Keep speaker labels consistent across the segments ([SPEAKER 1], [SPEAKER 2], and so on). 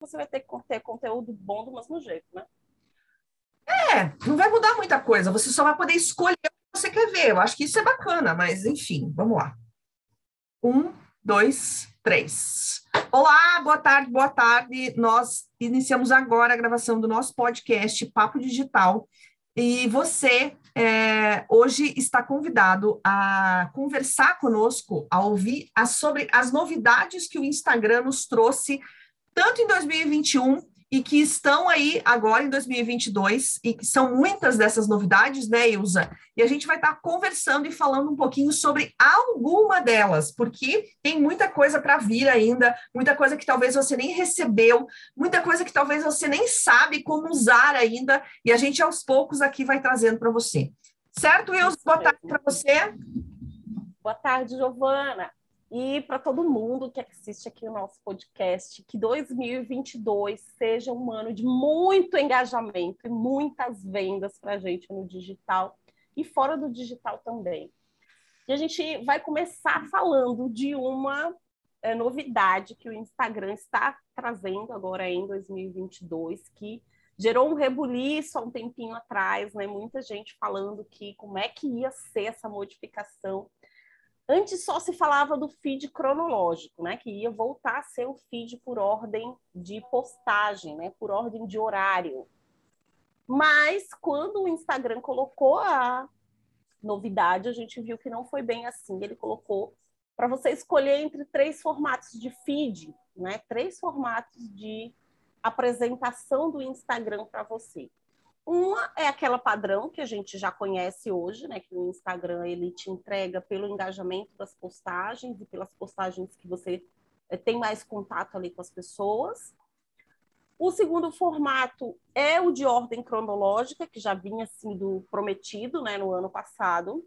[SPEAKER 1] você vai ter que ter conteúdo bom do mesmo jeito, né?
[SPEAKER 2] É, não vai mudar muita coisa, você só vai poder escolher o que você quer ver. Eu acho que isso é bacana, mas enfim, vamos lá. Um, dois, três. Olá, boa tarde, boa tarde. Nós iniciamos agora a gravação do nosso podcast Papo Digital. E você é, hoje está convidado a conversar conosco, a ouvir a, sobre as novidades que o Instagram nos trouxe, tanto em 2021 e que estão aí agora em 2022, e que são muitas dessas novidades, né, Ilza? E a gente vai estar conversando e falando um pouquinho sobre alguma delas, porque tem muita coisa para vir ainda, muita coisa que talvez você nem recebeu, muita coisa que talvez você nem sabe como usar ainda, e a gente aos poucos aqui vai trazendo para você. Certo, Ilza? Boa tarde para você.
[SPEAKER 1] Boa tarde, Giovana. E para todo mundo que assiste aqui o nosso podcast, que 2022 seja um ano de muito engajamento e muitas vendas para a gente no digital e fora do digital também. E a gente vai começar falando de uma é, novidade que o Instagram está trazendo agora em 2022, que gerou um rebuliço há um tempinho atrás, né? Muita gente falando que como é que ia ser essa modificação Antes só se falava do feed cronológico, né? Que ia voltar a ser o feed por ordem de postagem, né? Por ordem de horário. Mas quando o Instagram colocou a novidade, a gente viu que não foi bem assim. Ele colocou para você escolher entre três formatos de feed, né? Três formatos de apresentação do Instagram para você. Uma é aquela padrão que a gente já conhece hoje, né? Que o Instagram ele te entrega pelo engajamento das postagens e pelas postagens que você eh, tem mais contato ali com as pessoas. O segundo formato é o de ordem cronológica, que já vinha sendo prometido né, no ano passado.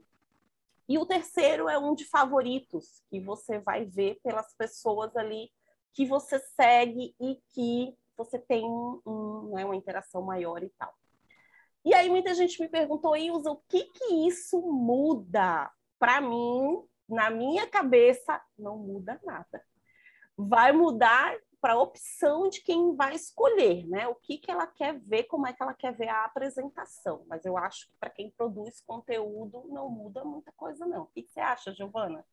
[SPEAKER 1] E o terceiro é um de favoritos, que você vai ver pelas pessoas ali que você segue e que você tem um, né, uma interação maior e tal. E aí muita gente me perguntou, Ilza, o que que isso muda? Para mim, na minha cabeça, não muda nada. Vai mudar para a opção de quem vai escolher, né? O que, que ela quer ver, como é que ela quer ver a apresentação. Mas eu acho que para quem produz conteúdo não muda muita coisa, não. O que, que você acha, Giovana?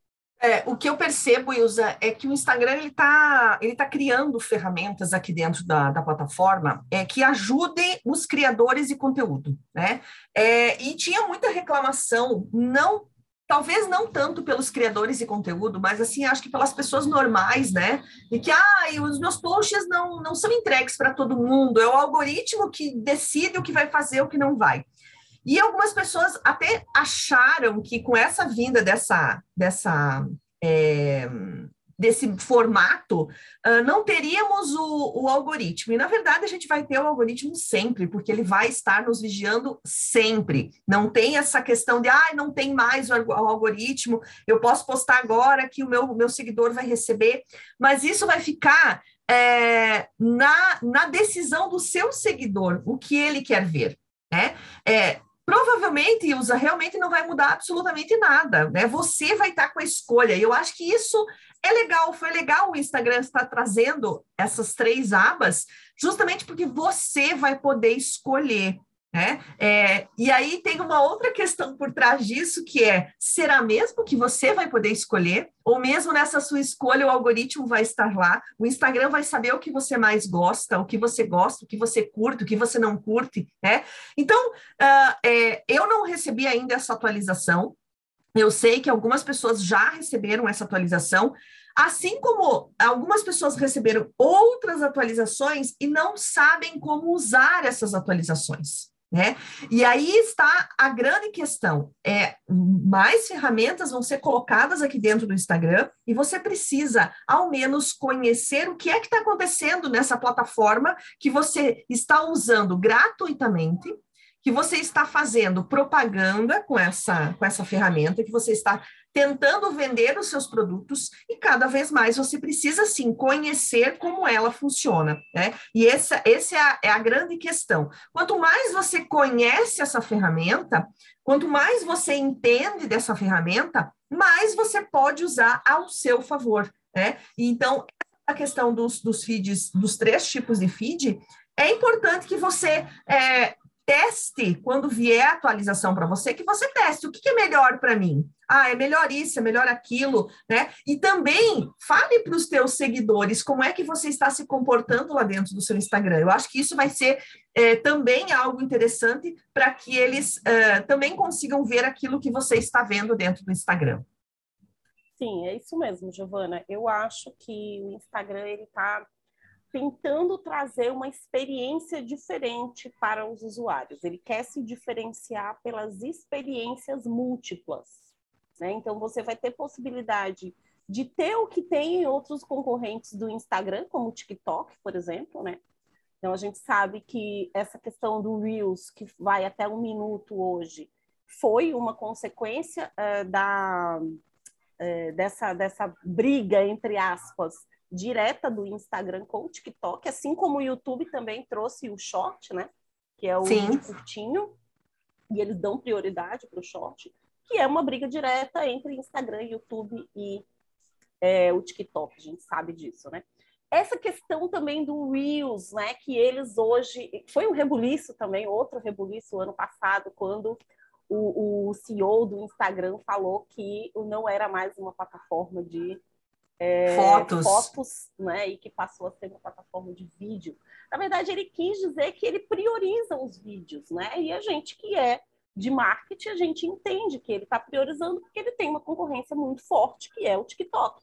[SPEAKER 2] É, o que eu percebo, Ilza, é que o Instagram ele está ele tá criando ferramentas aqui dentro da, da plataforma é, que ajudem os criadores de conteúdo, né? É, e tinha muita reclamação, não talvez não tanto pelos criadores de conteúdo, mas assim, acho que pelas pessoas normais, né? E que, ah, os meus posts não, não são entregues para todo mundo, é o algoritmo que decide o que vai fazer, o que não vai. E algumas pessoas até acharam que com essa vinda dessa, dessa é, desse formato, uh, não teríamos o, o, algoritmo. E, na verdade, a gente vai ter o algoritmo sempre, porque ele vai estar nos vigiando sempre. Não tem essa questão de, ah, não tem mais o, algoritmo, eu posso postar agora que o meu, meu seguidor vai receber, mas isso vai ficar é, na, na decisão do seu seguidor, o que ele quer ver. Né? É, provavelmente, Ilza, realmente não vai mudar absolutamente nada, né? Você vai estar com a escolha. E eu acho que isso é legal, foi legal o Instagram estar trazendo essas três abas, justamente porque você vai poder escolher. Né? É, e aí tem uma outra questão por trás disso, que é: será mesmo que você vai poder escolher? Ou mesmo nessa sua escolha, o algoritmo vai estar lá, o Instagram vai saber o que você mais gosta, o que você gosta, o que você curte, o que você não curte, né? Então, uh, é, eu não recebi ainda essa atualização. Eu sei que algumas pessoas já receberam essa atualização, assim como algumas pessoas receberam outras atualizações e não sabem como usar essas atualizações. Né? E aí está a grande questão: é mais ferramentas vão ser colocadas aqui dentro do Instagram e você precisa, ao menos, conhecer o que é que está acontecendo nessa plataforma que você está usando gratuitamente, que você está fazendo propaganda com essa, com essa ferramenta, que você está tentando vender os seus produtos e cada vez mais você precisa sim conhecer como ela funciona, né? E essa, essa é, a, é a grande questão. Quanto mais você conhece essa ferramenta, quanto mais você entende dessa ferramenta, mais você pode usar ao seu favor, né? Então, a questão dos, dos feeds, dos três tipos de feed, é importante que você é, teste quando vier a atualização para você, que você teste o que, que é melhor para mim. Ah, é melhor isso, é melhor aquilo, né? E também fale para os teus seguidores como é que você está se comportando lá dentro do seu Instagram. Eu acho que isso vai ser é, também algo interessante para que eles é, também consigam ver aquilo que você está vendo dentro do Instagram.
[SPEAKER 1] Sim, é isso mesmo, Giovana. Eu acho que o Instagram ele está tentando trazer uma experiência diferente para os usuários. Ele quer se diferenciar pelas experiências múltiplas. Né? Então, você vai ter possibilidade de ter o que tem em outros concorrentes do Instagram, como o TikTok, por exemplo, né? Então, a gente sabe que essa questão do Reels, que vai até um minuto hoje, foi uma consequência uh, da, uh, dessa, dessa briga, entre aspas, direta do Instagram com o TikTok, assim como o YouTube também trouxe o short, né? Que é o Sim. vídeo curtinho, e eles dão prioridade para o short, que é uma briga direta entre Instagram, YouTube e é, o TikTok, a gente sabe disso, né? Essa questão também do Reels, né? Que eles hoje. Foi um rebuliço também, outro rebuliço ano passado, quando o, o CEO do Instagram falou que não era mais uma plataforma de é, fotos. fotos, né, e que passou a ser uma plataforma de vídeo. Na verdade, ele quis dizer que ele prioriza os vídeos, né? E a gente que é de marketing, a gente entende que ele está priorizando porque ele tem uma concorrência muito forte, que é o TikTok.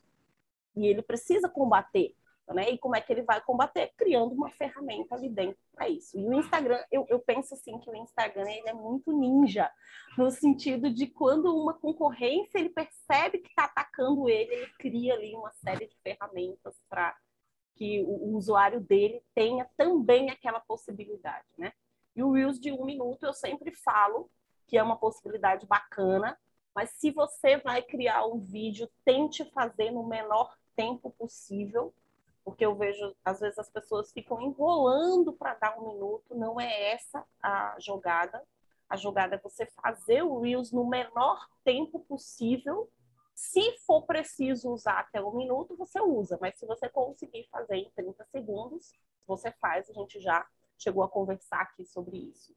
[SPEAKER 1] E ele precisa combater né? E como é que ele vai combater? Criando uma ferramenta ali dentro para isso. E o Instagram, eu, eu penso assim que o Instagram ele é muito ninja, no sentido de quando uma concorrência ele percebe que está atacando ele, ele cria ali uma série de ferramentas para que o, o, usuário dele tenha também aquela possibilidade, né? E o Reels de um minuto eu sempre falo que é uma possibilidade bacana, mas se você vai criar um vídeo, tente fazer no menor tempo possível, porque eu vejo, às vezes, as pessoas ficam enrolando para dar um minuto, não é essa a jogada. A jogada é você fazer o Reels no menor tempo possível. Se for preciso usar até um minuto, você usa, mas se você conseguir fazer em 30 segundos, você faz. A gente já chegou a conversar aqui sobre isso.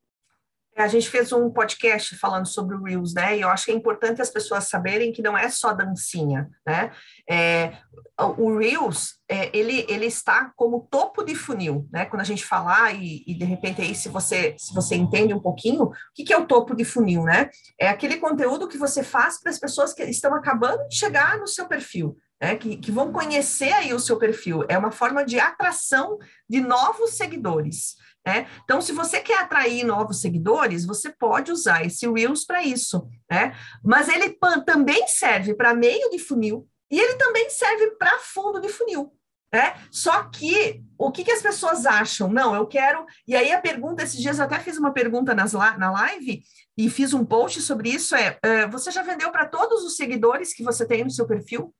[SPEAKER 2] A gente fez um podcast falando sobre o Reels, né? E eu acho que é importante as pessoas saberem que não é só dancinha, né? É, o Reels, é, ele, ele está como topo de funil, né? Quando a gente falar e, e, de repente aí se você se você entende um pouquinho, o que, que é o topo de funil, né? É aquele conteúdo que você faz para as pessoas que estão acabando de chegar no seu perfil, né, que, que, vão conhecer aí o seu perfil. É uma forma de atração de novos seguidores. Né? Então, se você quer atrair novos seguidores, você pode usar esse Reels para isso. Né? Mas ele também serve para meio de funil e ele também serve para fundo de funil. Né? Só que o que, que, as pessoas acham? Não, eu quero. E aí a pergunta, esses dias eu até fiz uma pergunta nas, na live e fiz um post sobre isso: é, é você já vendeu para todos os seguidores que você tem no seu perfil?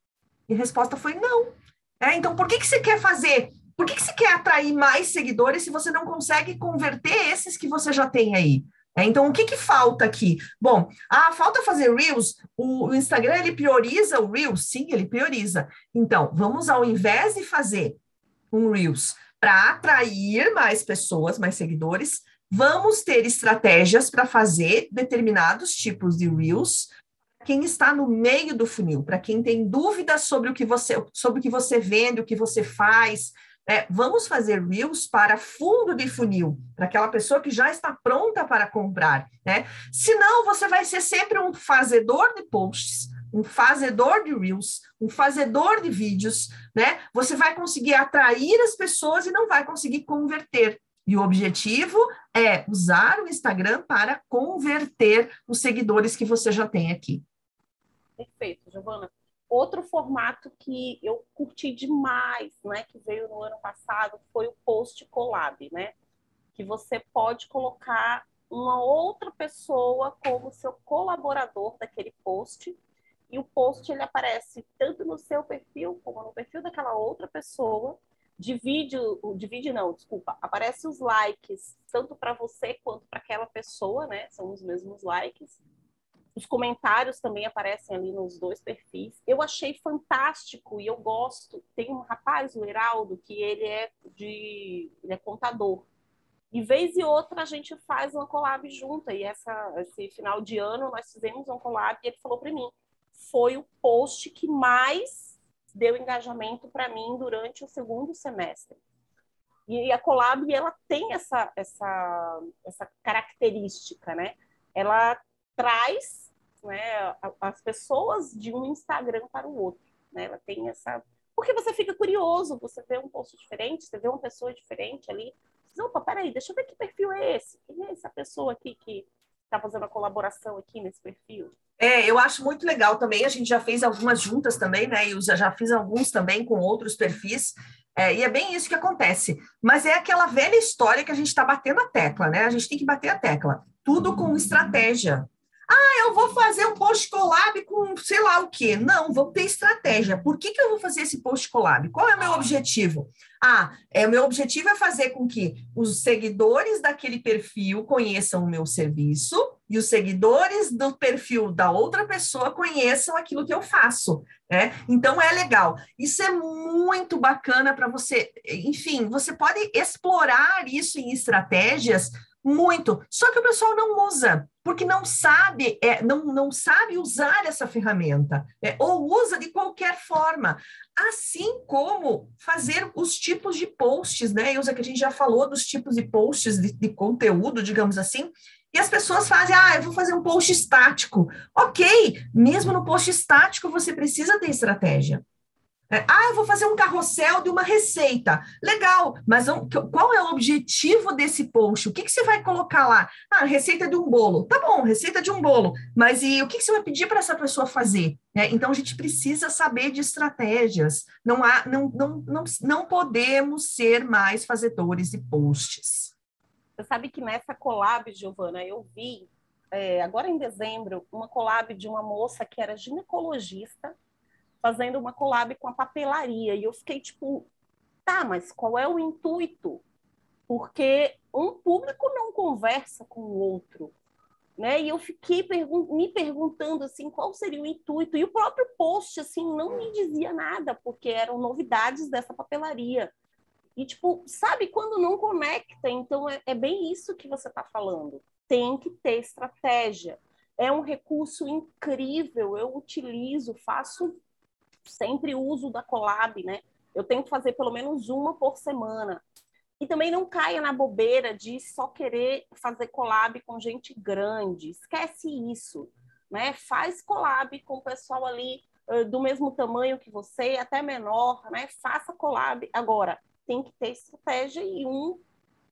[SPEAKER 2] E a resposta foi não. É, então, por que, que você quer fazer por que, que você quer atrair mais seguidores se você não consegue converter esses que você já tem aí? É, então, o que, que falta aqui? Bom, ah, falta fazer Reels. O, o, Instagram, ele prioriza o Reels? Sim, ele prioriza. Então, vamos, ao invés de fazer um Reels para atrair mais pessoas, mais seguidores, vamos ter estratégias para fazer determinados tipos de Reels quem está no meio do funil, para quem tem dúvidas sobre o que você sobre o que você vende, o que você faz, é, vamos fazer Reels para fundo de funil, para aquela pessoa que já está pronta para comprar, né? Senão, você vai ser sempre um fazedor de posts, um fazedor de Reels, um fazedor de vídeos, né? Você vai conseguir atrair as pessoas e não vai conseguir converter. E o objetivo é usar o Instagram para converter os seguidores que você já tem aqui.
[SPEAKER 1] Perfeito, Giovana. Outro formato que eu curti demais, né, que veio no ano passado, foi o Post Collab, né? Que você pode colocar uma outra pessoa como seu colaborador daquele post e o post ele aparece tanto no seu perfil como no perfil daquela outra pessoa. Divide, divide não, desculpa, aparece os likes tanto para você quanto para aquela pessoa, né? São os mesmos likes. Os comentários também aparecem ali nos dois perfis. Eu achei fantástico e eu gosto. Tem um rapaz, o Heraldo, que ele é de ele é contador. E vez e outra a gente faz uma collab junta. E essa, esse final de ano nós fizemos uma collab e ele falou para mim: foi o post que mais deu engajamento para mim durante o segundo semestre. E a collab ela tem essa, essa, essa característica, né? Ela traz né, as pessoas de um Instagram para o outro. Né? Ela tem essa. Porque você fica curioso, você vê um post diferente, você vê uma pessoa diferente ali. Você, Opa, peraí, deixa eu ver que perfil é esse. Quem é essa pessoa aqui que está fazendo a colaboração aqui nesse perfil?
[SPEAKER 2] É, eu acho muito legal também. A gente já fez algumas juntas também, né? Eu já fiz alguns também com outros perfis. É, e é bem isso que acontece. Mas é aquela velha história que a gente está batendo a tecla, né? A gente tem que bater a tecla. Tudo com estratégia. Ah, eu vou fazer um post collab com sei lá o quê. Não, vou ter estratégia. Por que, que eu vou fazer esse post collab? Qual é o meu objetivo? Ah, é, o meu objetivo é fazer com que os seguidores daquele perfil conheçam o meu serviço e os seguidores do perfil da outra pessoa conheçam aquilo que eu faço. Né? Então é legal. Isso é muito bacana para você. Enfim, você pode explorar isso em estratégias muito. Só que o pessoal não usa, porque não sabe, é, não, não sabe usar essa ferramenta, é, ou usa de qualquer forma. Assim como fazer os tipos de posts, né? Ilza, que a gente já falou dos tipos de posts de, de conteúdo, digamos assim, e as pessoas fazem, ah, eu vou fazer um post estático. Ok, mesmo no post estático você precisa ter estratégia. É, ah, eu vou fazer um carrossel de uma receita. Legal, mas qual é o objetivo desse post? O que, que você vai colocar lá? Ah, receita de um bolo. Tá bom, receita de um bolo. Mas e o que, que você vai pedir para essa pessoa fazer? É, então, a gente precisa saber de estratégias. Não, há, não, não, não, não podemos ser mais fazedores de posts.
[SPEAKER 1] Você sabe que nessa collab, Giovana, eu vi, é, agora em dezembro, uma collab de uma moça que era ginecologista fazendo uma collab com a papelaria. E eu fiquei tipo, tá, mas qual é o intuito? Porque um público não conversa com o outro. Né? E eu fiquei pergun me perguntando assim qual seria o intuito e o próprio post assim não me dizia nada porque eram novidades dessa papelaria e tipo sabe quando não conecta então é, é bem isso que você está falando tem que ter estratégia é um recurso incrível eu utilizo faço sempre uso da collab, né? Eu tento fazer pelo menos uma por semana. E também não caia na bobeira de só querer fazer collab com gente grande. Esquece isso, né? Faz collab com o pessoal ali uh, do mesmo tamanho que você, até menor, né? Faça collab. Agora, tem que ter estratégia e um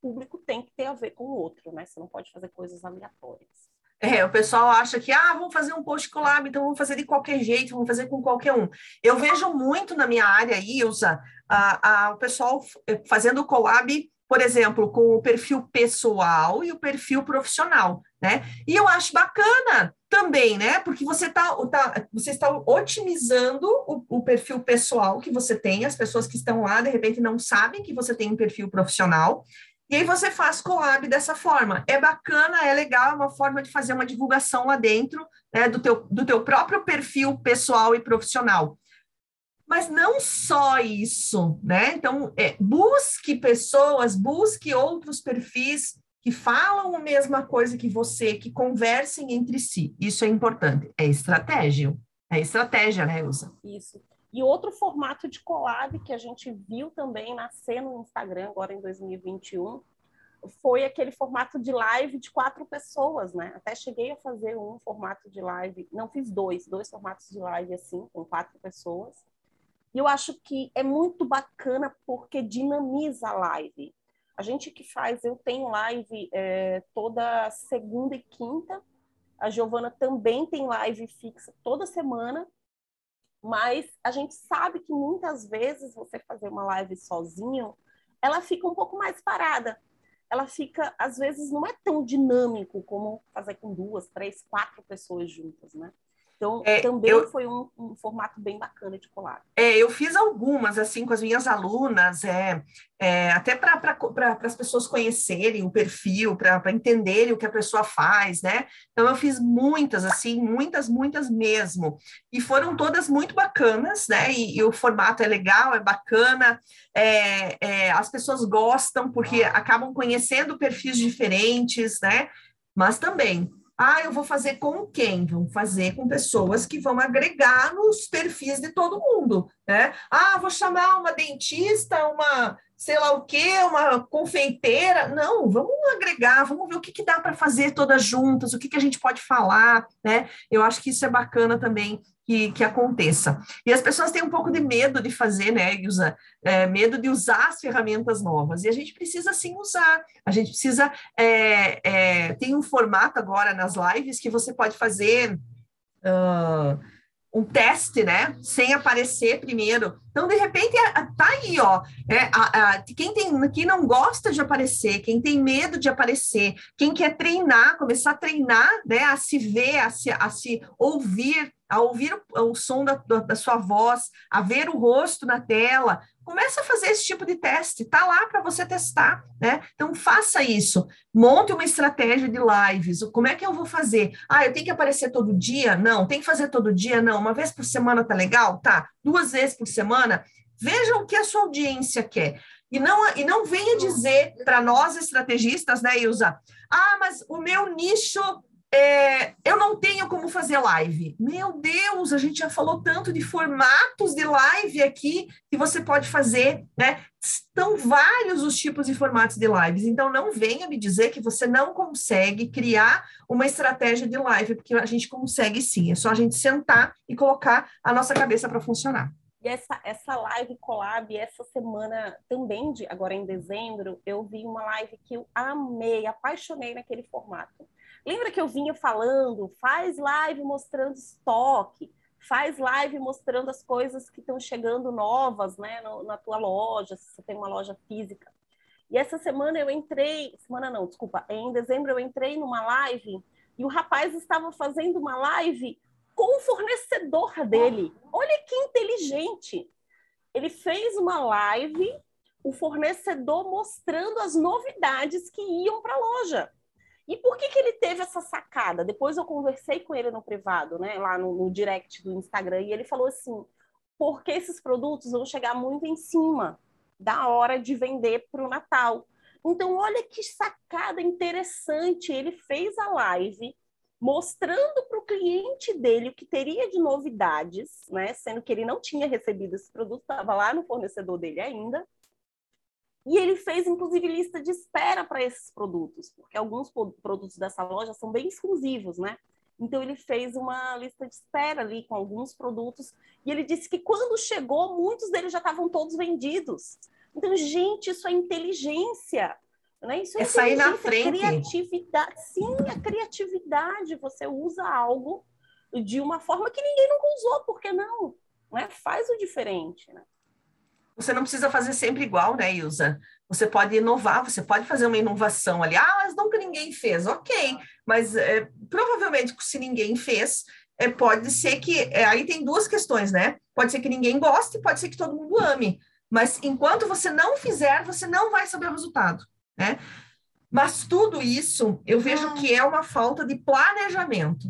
[SPEAKER 1] público tem que ter a ver com o outro, né? Você não pode fazer coisas aleatórias.
[SPEAKER 2] É, o pessoal acha que, ah, vamos fazer um post collab, então vamos fazer de qualquer jeito, vamos fazer com qualquer um. Eu vejo muito na minha área, Ilza, a, a, o pessoal eh, fazendo collab, por exemplo, com o perfil pessoal e o perfil profissional, né? E eu acho bacana também, né? Porque você está tá, você está otimizando o, o perfil pessoal que você tem, as pessoas que estão lá, de repente, não sabem que você tem um perfil profissional, e aí você faz collab dessa forma. É bacana, é legal, é uma forma de fazer uma divulgação lá dentro né, do, teu, do teu próprio perfil pessoal e profissional. Mas não só isso, né? Então, é, busque pessoas, busque outros perfis que falam a mesma coisa que você, que conversem entre si. Isso é importante. É estratégia. É estratégia, né, Elza?
[SPEAKER 1] Isso. E outro formato de collab que a gente viu também nascer no Instagram agora em 2021 foi aquele formato de live de quatro pessoas, né? Até cheguei a fazer um formato de live, não fiz dois, dois formatos de live assim, com quatro pessoas. E eu acho que é muito bacana porque dinamiza a live. A gente que faz, eu tenho live é, toda segunda e quinta. A Giovana também tem live fixa toda semana mas a gente sabe que muitas vezes você fazer uma live sozinho, ela fica um pouco mais parada. Ela fica, às vezes, não é tão dinâmico como fazer com duas, três, quatro pessoas juntas, né? Então, é, também eu, foi um, um, formato bem bacana de collab.
[SPEAKER 2] É, eu fiz algumas, assim, com as minhas alunas, é, é até para pra, as pessoas conhecerem o perfil, para entenderem o que a pessoa faz, né? Então, eu fiz muitas, assim, muitas, muitas mesmo. E foram todas muito bacanas, né? E, e o formato é legal, é bacana, é, é as pessoas gostam, porque acabam conhecendo perfis diferentes, né? Mas também ah, eu vou fazer com quem? Vão fazer com pessoas que vão agregar nos perfis de todo mundo, né? Ah, vou chamar uma dentista, uma sei lá o quê, uma confeiteira. Não, vamos agregar, vamos ver o que, que dá para fazer todas juntas, o que, que a gente pode falar, né? Eu acho que isso é bacana também que, que aconteça. E as pessoas têm um pouco de medo de fazer, né, Ilza? É, medo de usar as ferramentas novas. E a gente precisa sim usar. A gente precisa. É, é, tem um formato agora nas lives que você pode fazer. Uh, um teste, né? Sem aparecer primeiro. Então, de repente, é, tá aí, ó. É, a, a, quem, tem, quem não gosta de aparecer, quem tem medo de aparecer, quem quer treinar, começar a treinar, né? A se ver, a se, a se ouvir, a ouvir o, o som da, da sua voz, a ver o rosto na tela, Começa a fazer esse tipo de teste, tá lá para você testar, né? Então faça isso. Monte uma estratégia de lives. Como é que eu vou fazer? Ah, eu tenho que aparecer todo dia? Não. Tem que fazer todo dia? Não. Uma vez por semana tá legal? Tá. Duas vezes por semana? Veja o que a sua audiência quer. E não, e não venha dizer para nós estrategistas, né, Ilza? Ah, mas o meu nicho é, eu não tenho como fazer live. Meu Deus, a gente já falou tanto de formatos de live aqui que você pode fazer, né? Estão vários os tipos de formatos de lives. Então, não venha me dizer que você não consegue criar uma estratégia de live, porque a gente consegue sim. É só a gente sentar e colocar a nossa cabeça para funcionar.
[SPEAKER 1] E essa, essa live collab, essa semana também, de, agora em dezembro, eu vi uma live que eu amei, apaixonei naquele formato Lembra que eu vinha falando, faz live mostrando estoque, faz live mostrando as coisas que estão chegando novas, né, no, na tua loja, se você tem uma loja física. E essa semana eu entrei, semana não, desculpa, em dezembro eu entrei numa live e o rapaz estava fazendo uma live com o fornecedor dele. Olha que inteligente. Ele fez uma live, o fornecedor mostrando as novidades que iam para a loja. E por que, que ele teve essa sacada? Depois eu conversei com ele no privado, né, lá no, no direct do Instagram, e ele falou assim: porque esses produtos vão chegar muito em cima da hora de vender para o Natal. Então, olha que sacada interessante. Ele fez a live mostrando para o cliente dele o que teria de novidades, né? Sendo que ele não tinha recebido esse produto, estava lá no fornecedor dele ainda. E ele fez, inclusive, lista de espera para esses produtos, porque alguns produtos dessa loja são bem exclusivos, né? Então, ele fez uma lista de espera ali com alguns produtos, e ele disse que quando chegou, muitos deles já estavam todos vendidos. Então, gente, isso é inteligência. Né? Isso é,
[SPEAKER 2] é sair na frente.
[SPEAKER 1] Criatividade. Sim, a criatividade. Você usa algo de uma forma que ninguém nunca usou, por que não? Né? Faz o diferente. Né?
[SPEAKER 2] Você não precisa fazer sempre igual, né, Ilza? Você pode inovar, você pode fazer uma inovação ali. Ah, mas nunca ninguém fez. Ok, mas é, provavelmente se ninguém fez, é, pode ser que. É, aí tem duas questões, né? Pode ser que ninguém goste, pode ser que todo mundo ame. Mas enquanto você não fizer, você não vai saber o resultado, né? Mas tudo isso eu vejo ah. que é uma falta de planejamento.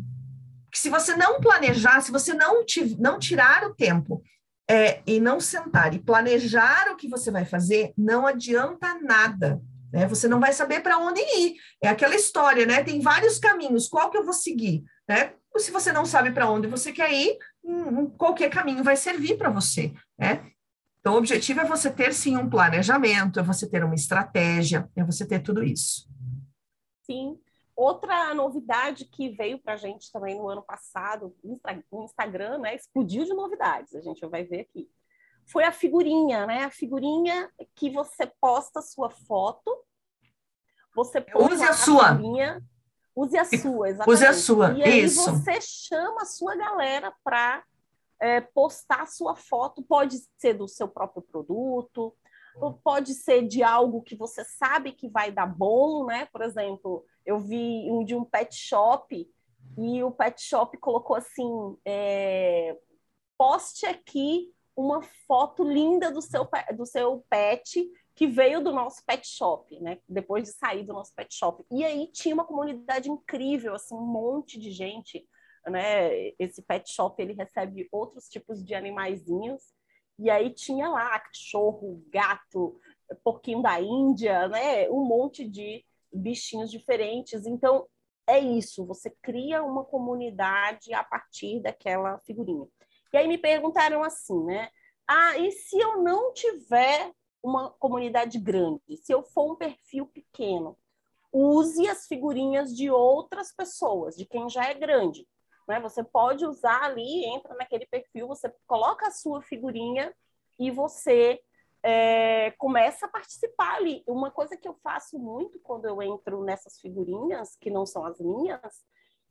[SPEAKER 2] Que se você não planejar, se você não, não tirar o tempo é, e não sentar e planejar o que você vai fazer, não adianta nada. Né? Você não vai saber para onde ir. É aquela história, né? Tem vários caminhos, qual que eu vou seguir? Né? Se você não sabe para onde você quer ir, hum, qualquer caminho vai servir para você. Né? Então, o objetivo é você ter sim um planejamento, é você ter uma estratégia, é você ter tudo isso.
[SPEAKER 1] Sim, Outra novidade que veio para a gente também no ano passado, o Instagram, né, explodiu de novidades, a gente vai ver aqui. Foi a figurinha, né? A figurinha que você posta sua foto, você
[SPEAKER 2] use a, a sua.
[SPEAKER 1] Figurinha, use a sua, exatamente.
[SPEAKER 2] Use a sua,
[SPEAKER 1] e aí
[SPEAKER 2] isso.
[SPEAKER 1] você chama a sua galera para é, postar sua foto, pode ser do seu próprio produto, pode ser de algo que você sabe que vai dar bom, né? Por exemplo, eu vi um de um pet shop e o pet shop colocou assim: é, poste aqui uma foto linda do seu, do seu pet que veio do nosso pet shop, né? Depois de sair do nosso pet shop. E aí tinha uma comunidade incrível, assim, um monte de gente, né? Esse pet shop ele recebe outros tipos de animaizinhos. E aí tinha lá cachorro, gato, porquinho da Índia, né? Um monte de bichinhos diferentes. Então é isso, você cria uma comunidade a partir daquela figurinha. E aí me perguntaram assim, né? Ah, e se eu não tiver uma comunidade grande, se eu for um perfil pequeno, use as figurinhas de outras pessoas, de quem já é grande. Né? Você pode usar ali, entra naquele perfil, você coloca a sua figurinha e você é, começa a participar ali. Uma coisa que eu faço muito quando eu entro nessas figurinhas, que não são as minhas,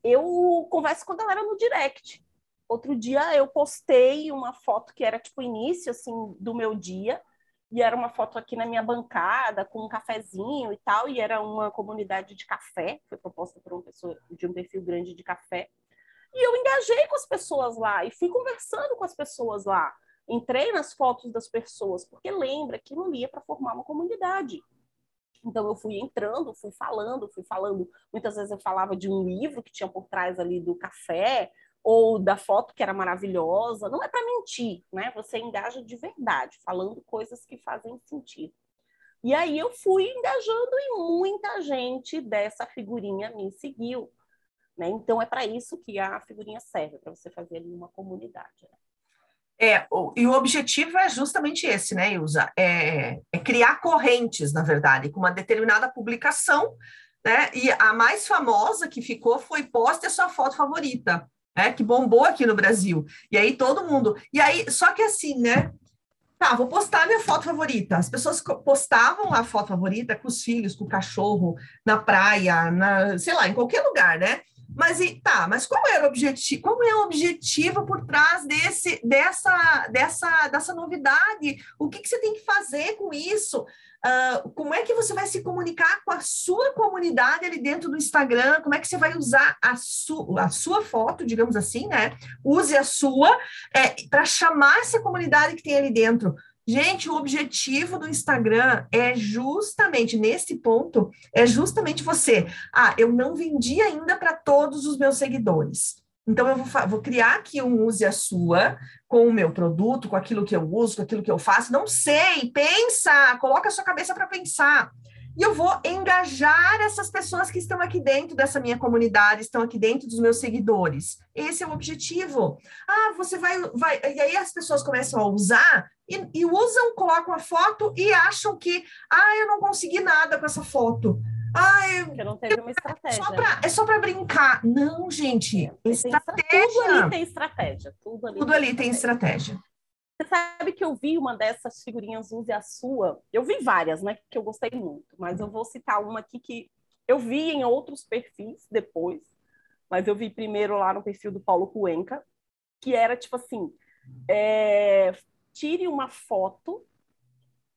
[SPEAKER 1] eu converso com a galera no direct. Outro dia eu postei uma foto que era tipo início assim do meu dia, e era uma foto aqui na minha bancada com um cafezinho e tal, e era uma comunidade de café, foi proposta por uma pessoa de um perfil grande de café. E eu engajei com as pessoas lá e fui conversando com as pessoas lá. Entrei nas fotos das pessoas, porque lembra que não ia para formar uma comunidade. Então eu fui entrando, fui falando, fui falando. Muitas vezes eu falava de um livro que tinha por trás ali do café, ou da foto que era maravilhosa. Não é para mentir, né? Você engaja de verdade, falando coisas que fazem sentido. E aí eu fui engajando e muita gente dessa figurinha me seguiu. Né? Então é para isso que a figurinha serve, para você fazer ali uma comunidade. Né?
[SPEAKER 2] É, e o objetivo é justamente esse, né, Ilza? É, é, criar correntes, na verdade, com uma determinada publicação, né? E a mais famosa que ficou foi poste a sua foto favorita né, que bombou aqui no Brasil. E aí todo mundo. E aí, só que assim, né? Tá, vou postar minha foto favorita. As pessoas postavam a foto favorita com os filhos, com o cachorro, na praia, na, sei lá, em qualquer lugar, né? Mas e tá, mas qual era o objetivo? Qual é o objetivo por trás desse, dessa, dessa, dessa novidade? O que, que você tem que fazer com isso? Uh, como é que você vai se comunicar com a sua comunidade ali dentro do Instagram? Como é que você vai usar a, su a sua foto, digamos assim, né? Use a sua é, para chamar essa comunidade que tem ali dentro. Gente, o objetivo do Instagram é justamente nesse ponto, é justamente você. Ah, eu não vendi ainda para todos os meus seguidores. Então, eu vou, vou, criar aqui um use a sua com o meu produto, com aquilo que eu uso, com aquilo que eu faço. Não sei, pensa, coloca a sua cabeça para pensar. E eu vou engajar essas pessoas que estão aqui dentro dessa minha comunidade, estão aqui dentro dos meus seguidores. Esse é o objetivo. Ah, você vai. vai e aí as pessoas começam a usar e, e usam, colocam a foto e acham que, ah, eu não consegui nada com essa foto.
[SPEAKER 1] Ai, Porque não teve uma estratégia.
[SPEAKER 2] É só pra, é só para brincar. Não, gente. Estratégia.
[SPEAKER 1] Tudo ali tem estratégia. Tudo ali,
[SPEAKER 2] tudo tem, ali estratégia. tem estratégia.
[SPEAKER 1] Você sabe que eu vi uma dessas figurinhas Use a Sua. Eu vi várias, né? Que eu gostei muito. Mas eu vou citar uma aqui que eu vi em outros perfis depois. Mas eu vi primeiro lá no perfil do Paulo Cuenca. Que era tipo assim: é, tire uma foto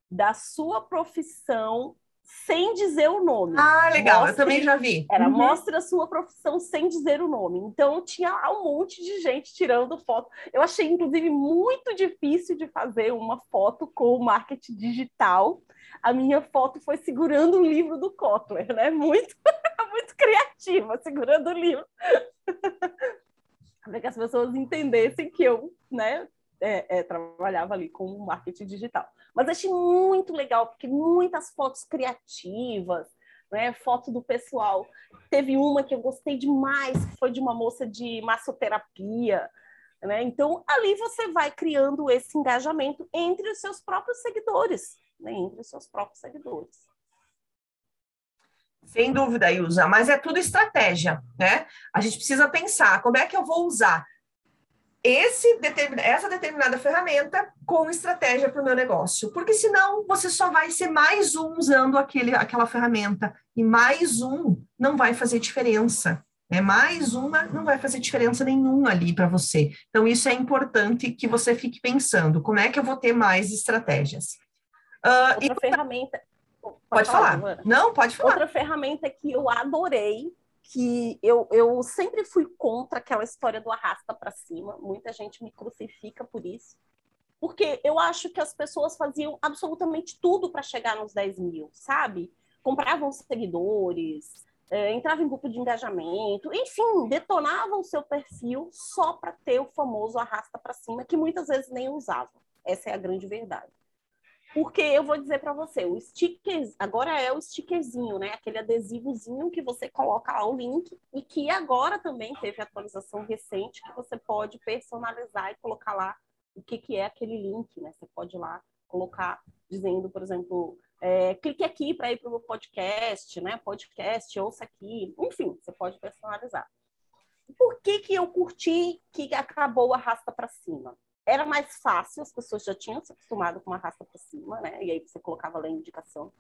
[SPEAKER 1] da sua profissão sem dizer o nome.
[SPEAKER 2] Ah, legal, mostre, eu também já vi.
[SPEAKER 1] Era uhum. mostra a sua profissão sem dizer o nome. Então tinha um monte de gente tirando foto. Eu achei, inclusive, muito difícil de fazer uma foto com marketing digital. A minha foto foi segurando o livro do Kotler, né? Muito, muito criativa, segurando o livro. Para que as pessoas entendessem que eu, né, é, é, trabalhava ali com marketing digital. Mas achei muito legal, porque muitas fotos criativas, né, foto do pessoal. Teve uma que eu gostei demais, que foi de uma moça de massoterapia. Né? Então, ali você vai criando esse engajamento entre os seus próprios seguidores, né? entre os seus próprios seguidores.
[SPEAKER 2] Sem dúvida, Ilza, mas é tudo estratégia, né? A gente precisa pensar como é que eu vou usar esse essa determinada ferramenta com estratégia para o meu negócio. Porque senão você só vai ser mais um usando aquele, aquela ferramenta. E mais um não vai fazer diferença. É mais uma não vai fazer diferença nenhuma ali para você. Então, isso é importante que você fique pensando: como é que eu vou ter mais estratégias?
[SPEAKER 1] Uh, Outra e... ferramenta.
[SPEAKER 2] Pode, pode falar. falar. Não, pode falar.
[SPEAKER 1] Outra ferramenta que eu adorei que eu, eu sempre fui contra aquela história do arrasta para cima. Muita gente me crucifica por isso. Porque eu acho que as pessoas faziam absolutamente tudo para chegar nos 10 mil, sabe? Compravam seguidores, é, entravam em grupo de engajamento, enfim, detonavam o seu perfil só para ter o famoso arrasta para cima, que muitas vezes nem usavam. Essa é a grande verdade. Porque eu vou dizer para você, o sticker, agora é o stickerzinho, né? Aquele adesivozinho que você coloca lá o link e que agora também teve atualização recente que você pode personalizar e colocar lá o que, que é aquele link, né? Você pode ir lá colocar dizendo, por exemplo, é, clique aqui para ir para o podcast, né? Podcast, ouça aqui, enfim, você pode personalizar. Por que, que eu curti que acabou a rasta para cima? Era mais fácil, as pessoas já tinham se acostumado com uma rasta para cima, né? E aí você colocava lá a indicação.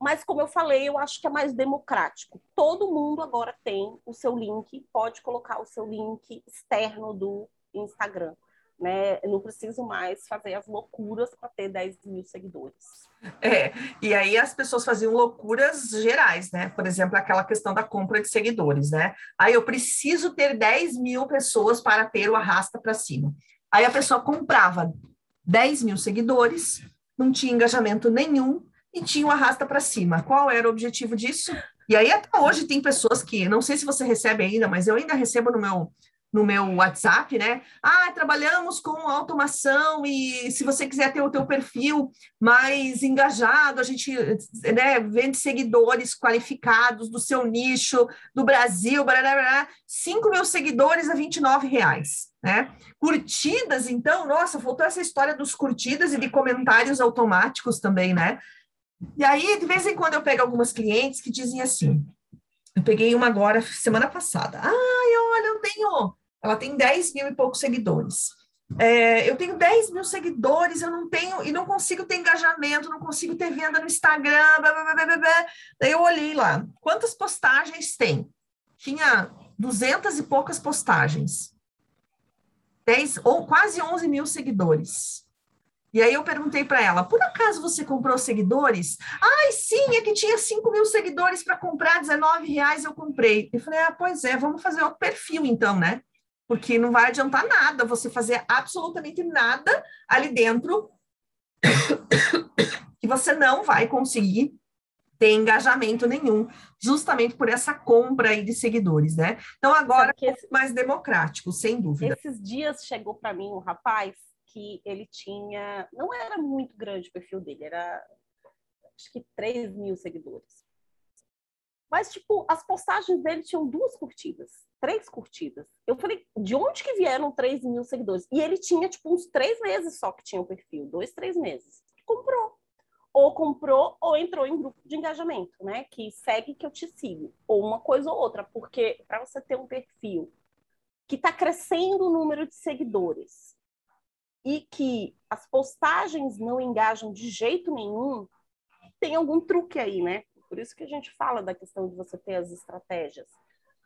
[SPEAKER 1] Mas, como eu falei, eu acho que é mais democrático. Todo mundo agora tem o seu link, pode colocar o seu link externo do Instagram né? Eu não preciso mais fazer as loucuras para ter 10 mil seguidores.
[SPEAKER 2] É, e aí as pessoas faziam loucuras gerais, né? Por exemplo, aquela questão da compra de seguidores, né? Aí eu preciso ter 10 mil pessoas para ter o arrasta para cima. Aí a pessoa comprava 10 mil seguidores, não tinha engajamento nenhum e tinha o arrasta para cima. Qual era o objetivo disso? E aí até hoje tem pessoas que, não sei se você recebe ainda, mas eu ainda recebo no meu no meu WhatsApp, né? Ah, trabalhamos com automação e se você quiser ter o teu perfil mais engajado, a gente né, vende seguidores qualificados do seu nicho, do Brasil, blá, blá, blá, 5 mil seguidores a 29 reais, né? Curtidas, então, nossa, voltou essa história dos curtidas e de comentários automáticos também, né? E aí, de vez em quando, eu pego algumas clientes que dizem assim, eu peguei uma agora semana passada. Ai, olha, eu tenho ela tem 10 mil e poucos seguidores. É, eu tenho 10 mil seguidores, eu não tenho, e não consigo ter engajamento, não consigo ter venda no Instagram, blá, blá, blá, blá. Daí eu olhei lá, quantas postagens tem? Tinha 200 e poucas postagens. 10, ou quase 11 mil seguidores. E aí eu perguntei para ela, por acaso você comprou seguidores? Ai, sim, é que tinha 5 mil seguidores para comprar, 19 reais eu comprei. Eu falei, ah, pois é, vamos fazer outro perfil então, né? Porque não vai adiantar nada você fazer absolutamente nada ali dentro que você não vai conseguir ter engajamento nenhum, justamente por essa compra aí de seguidores, né? Então agora é esse, mais democrático, sem dúvida.
[SPEAKER 1] Esses dias chegou para mim um rapaz que ele tinha, não era muito grande o perfil dele, era acho que 3 mil seguidores. Mas, tipo, as postagens dele tinham duas curtidas, três curtidas. Eu falei, de onde que vieram 3 mil seguidores? E ele tinha, tipo, uns três meses só que tinha o perfil, dois, três meses. Comprou. Ou comprou ou entrou em grupo de engajamento, né? Que segue que eu te sigo. Ou uma coisa ou outra, porque para você ter um perfil que está crescendo o número de seguidores e que as postagens não engajam de jeito nenhum, tem algum truque aí, né? Por isso que a gente fala da questão de você ter as estratégias.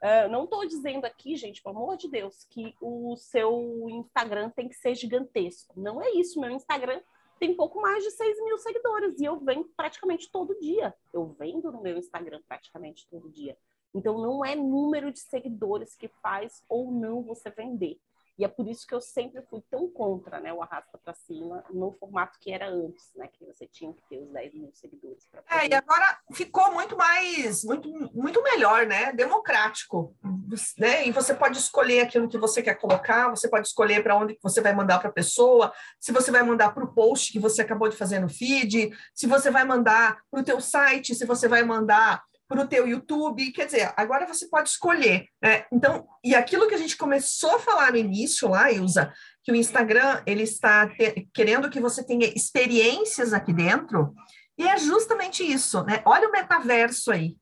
[SPEAKER 1] Uh, não estou dizendo aqui, gente, pelo amor de Deus, que o seu Instagram tem que ser gigantesco. Não é isso. Meu Instagram tem pouco mais de 6 mil seguidores e eu vendo praticamente todo dia. Eu vendo no meu Instagram praticamente todo dia. Então, não é número de seguidores que faz ou não você vender. E é por isso que eu sempre fui tão contra né, o arrasta para cima no formato que era antes, né? Que você tinha que ter os 10 mil seguidores.
[SPEAKER 2] Poder... É, e agora ficou muito mais, muito, muito melhor, né? Democrático. Né? E você pode escolher aquilo que você quer colocar, você pode escolher para onde você vai mandar para a pessoa, se você vai mandar para o post que você acabou de fazer no feed, se você vai mandar para o teu site, se você vai mandar para o teu YouTube, quer dizer, agora você pode escolher, né? Então, e aquilo que a gente começou a falar no início lá, Ilza, que o Instagram, ele está querendo que você tenha experiências aqui dentro, e é justamente isso, né? Olha o metaverso aí,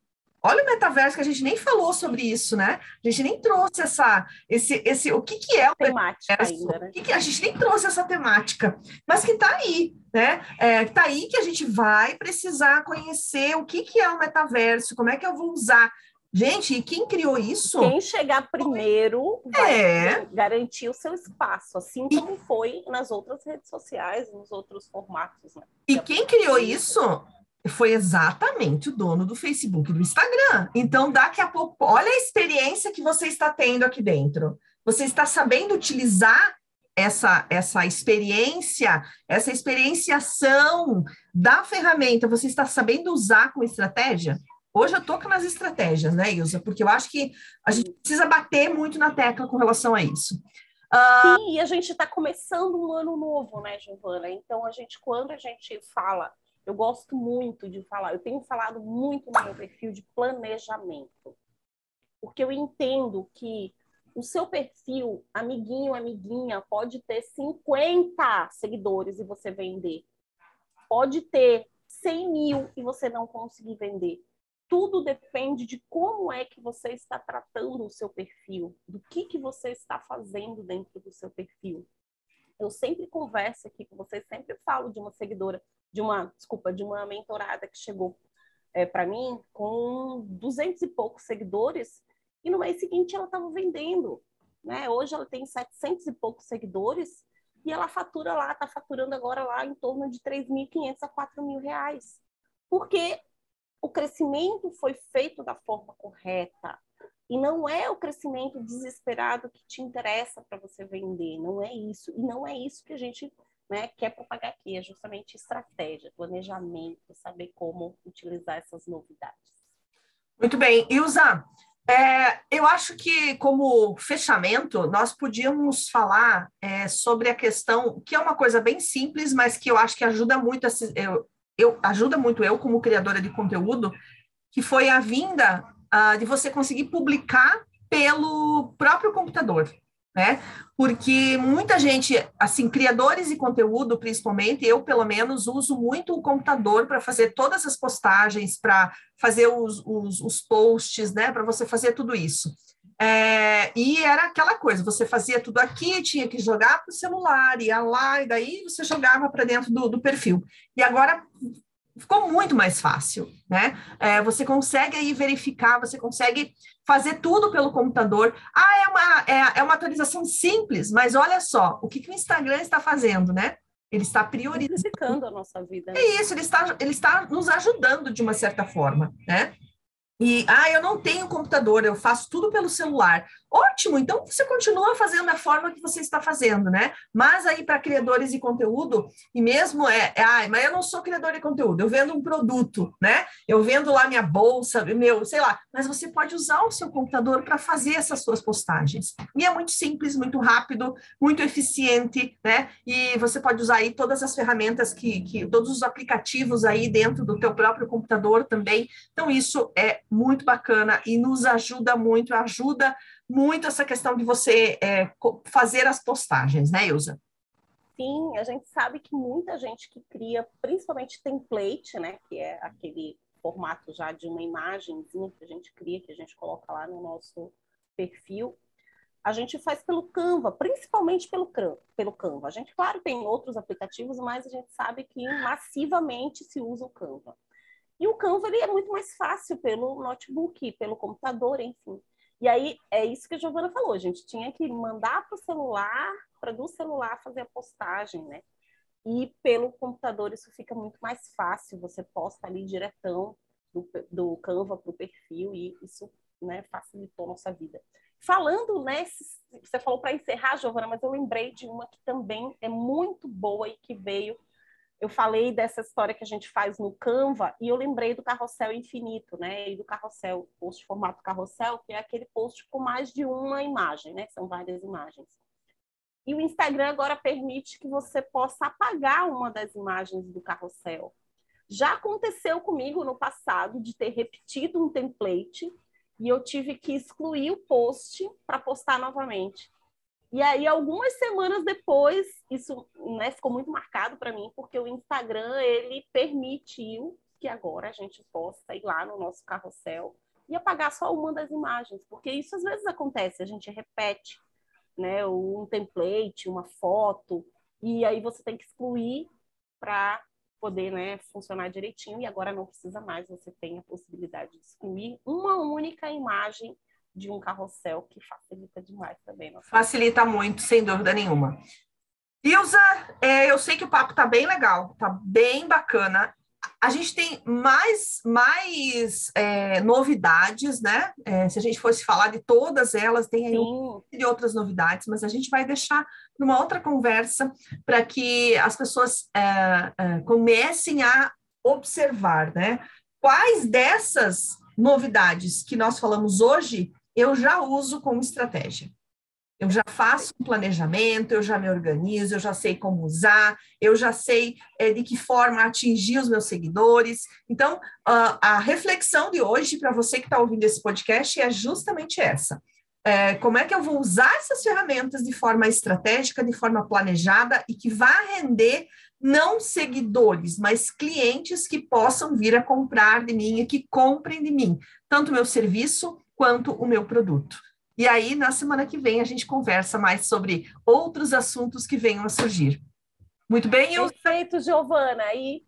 [SPEAKER 2] Olha o metaverso que a gente nem falou sobre isso, né? A gente nem trouxe essa, esse, esse, o que, que é o
[SPEAKER 1] temática metaverso? Ainda, né?
[SPEAKER 2] que que, a gente nem trouxe essa temática, mas que está aí, né? É, tá aí que a gente vai precisar conhecer o que, que é o metaverso, como é que eu vou usar. Gente, e quem criou isso?
[SPEAKER 1] Quem chegar primeiro vai é. garantir o seu espaço, assim como foi nas outras redes sociais, nos outros formatos. Né?
[SPEAKER 2] E quem criou isso foi exatamente o dono do Facebook e do Instagram. Então, daqui a pouco, olha a experiência que você está tendo aqui dentro. Você está sabendo utilizar essa, essa experiência, essa experienciação da ferramenta, você está sabendo usar com estratégia? Hoje eu toco nas estratégias, né, Ilza? Porque eu acho que a gente precisa bater muito na tecla com relação a isso.
[SPEAKER 1] Uh... Sim, e a gente está começando um ano novo, né, Giovana? Então, a gente, quando a gente fala, eu gosto muito de falar, eu tenho falado muito no meu perfil de planejamento, porque eu entendo que o seu perfil, amiguinho, amiguinha, pode ter 50 seguidores e você vender. Pode ter 100 mil e você não conseguir vender. Tudo depende de como é que você está tratando o seu perfil, do que, que você está fazendo dentro do seu perfil. Eu sempre converso aqui com vocês, sempre falo de uma seguidora, de uma, desculpa, de uma mentorada que chegou é, para mim com duzentos e poucos seguidores e no mês seguinte ela estava vendendo. Né? Hoje ela tem 700 e poucos seguidores e ela fatura lá, está faturando agora lá em torno de 3.500 a 4.000 reais. Porque o crescimento foi feito da forma correta. E não é o crescimento desesperado que te interessa para você vender, não é isso. E não é isso que a gente né, quer propagar aqui, é justamente estratégia, planejamento, saber como utilizar essas novidades.
[SPEAKER 2] Muito bem. Ilza, é, eu acho que, como fechamento, nós podíamos falar é, sobre a questão, que é uma coisa bem simples, mas que eu acho que ajuda muito, a, eu, eu, ajuda muito eu, como criadora de conteúdo, que foi a vinda uh, de você conseguir publicar pelo próprio computador né? Porque muita gente, assim, criadores de conteúdo, principalmente, eu pelo menos uso muito o computador para fazer todas as postagens, para fazer os, os, os, posts, né? Para você fazer tudo isso. É, e era aquela coisa, você fazia tudo aqui, tinha que jogar para o celular, ia lá, e daí você jogava para dentro do, do perfil. E agora ficou muito mais fácil, né? É, você consegue aí verificar, você consegue fazer tudo pelo computador. Ah, é uma, é, é uma atualização simples, mas olha só, o que, que o Instagram está fazendo, né? Ele está priorizando
[SPEAKER 1] a nossa vida.
[SPEAKER 2] Né? É isso, ele está, ele está nos ajudando de uma certa forma, né? E, ah, eu não tenho computador, eu faço tudo pelo celular. Ótimo, então você continua fazendo da forma que você está fazendo, né? Mas aí para criadores de conteúdo, e mesmo é, é ah, mas eu não sou criador de conteúdo, eu vendo um produto, né? Eu vendo lá minha bolsa, meu, sei lá, mas você pode usar o seu computador para fazer essas suas postagens. E é muito simples, muito rápido, muito eficiente, né? E você pode usar aí todas as ferramentas que, que todos os aplicativos aí dentro do teu próprio computador também. Então isso é muito bacana e nos ajuda muito, ajuda muito essa questão de você é, fazer as postagens, né, Ilza?
[SPEAKER 1] Sim, a gente sabe que muita gente que cria, principalmente template, né, que é aquele formato já de uma imagenzinha que a gente cria, que a gente coloca lá no nosso perfil, a gente faz pelo Canva, principalmente pelo, pelo Canva. A gente, claro, tem outros aplicativos, mas a gente sabe que massivamente se usa o Canva. E o Canva ele é muito mais fácil pelo notebook, pelo computador, enfim. E aí é isso que a Giovana falou, a gente tinha que mandar para o celular, para do celular fazer a postagem, né? E pelo computador isso fica muito mais fácil, você posta ali diretão do, do Canva para o perfil e isso né, facilitou a nossa vida. Falando, né, você falou para encerrar, Giovana, mas eu lembrei de uma que também é muito boa e que veio eu falei dessa história que a gente faz no Canva e eu lembrei do carrossel infinito, né? E do carrossel, post formato carrossel, que é aquele post com mais de uma imagem, né? São várias imagens. E o Instagram agora permite que você possa apagar uma das imagens do carrossel. Já aconteceu comigo no passado de ter repetido um template e eu tive que excluir o post para postar novamente. E aí, algumas semanas depois, isso né, ficou muito marcado para mim, porque o Instagram ele permitiu que agora a gente possa ir lá no nosso carrossel e apagar só uma das imagens, porque isso às vezes acontece, a gente repete né, um template, uma foto, e aí você tem que excluir para poder né, funcionar direitinho, e agora não precisa mais, você tem a possibilidade de excluir uma única imagem de um carrossel que facilita demais também.
[SPEAKER 2] Facilita muito, sem dúvida nenhuma. Ilza, é, eu sei que o papo tá bem legal, tá bem bacana. a gente tem mais, mais é, novidades, né? É, se a gente fosse falar de todas elas, tem aí um de outras novidades, mas a gente vai deixar numa outra conversa para que as pessoas é, é, comecem a observar, né? Quais dessas novidades que nós falamos hoje eu já uso como estratégia. Eu já faço um planejamento, eu já me organizo, eu já sei como usar, eu já sei é, de que forma atingir os meus seguidores. Então, uh, a reflexão de hoje para você que está ouvindo esse podcast é justamente essa. É, como é que eu vou usar essas ferramentas de forma estratégica, de forma planejada e que vá render não seguidores, mas clientes que possam vir a comprar de mim e que comprem de mim, tanto meu serviço quanto o meu produto. E aí, na semana que vem, a gente conversa mais sobre outros assuntos que venham a surgir. Muito bem,
[SPEAKER 1] eu. Perfeito, Giovana. E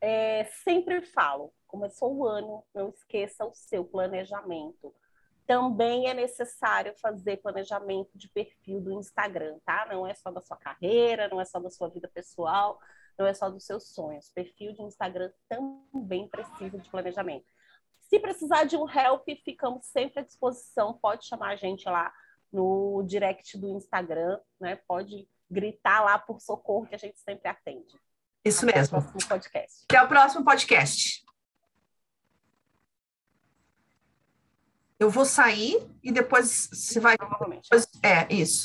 [SPEAKER 1] é, sempre falo: começou o ano, não esqueça o seu planejamento. Também é necessário fazer planejamento de perfil do Instagram, tá? Não é só da sua carreira, não é só da sua vida pessoal, não é só dos seus sonhos. Perfil de Instagram também precisa de planejamento. Se precisar de um help, ficamos sempre à disposição. Pode chamar a gente lá no direct do Instagram, né? Pode gritar lá por socorro que a gente sempre atende.
[SPEAKER 2] Isso Até mesmo.
[SPEAKER 1] Até o próximo podcast.
[SPEAKER 2] Até o próximo podcast. Eu vou sair e depois você vai.
[SPEAKER 1] Novamente.
[SPEAKER 2] É, isso.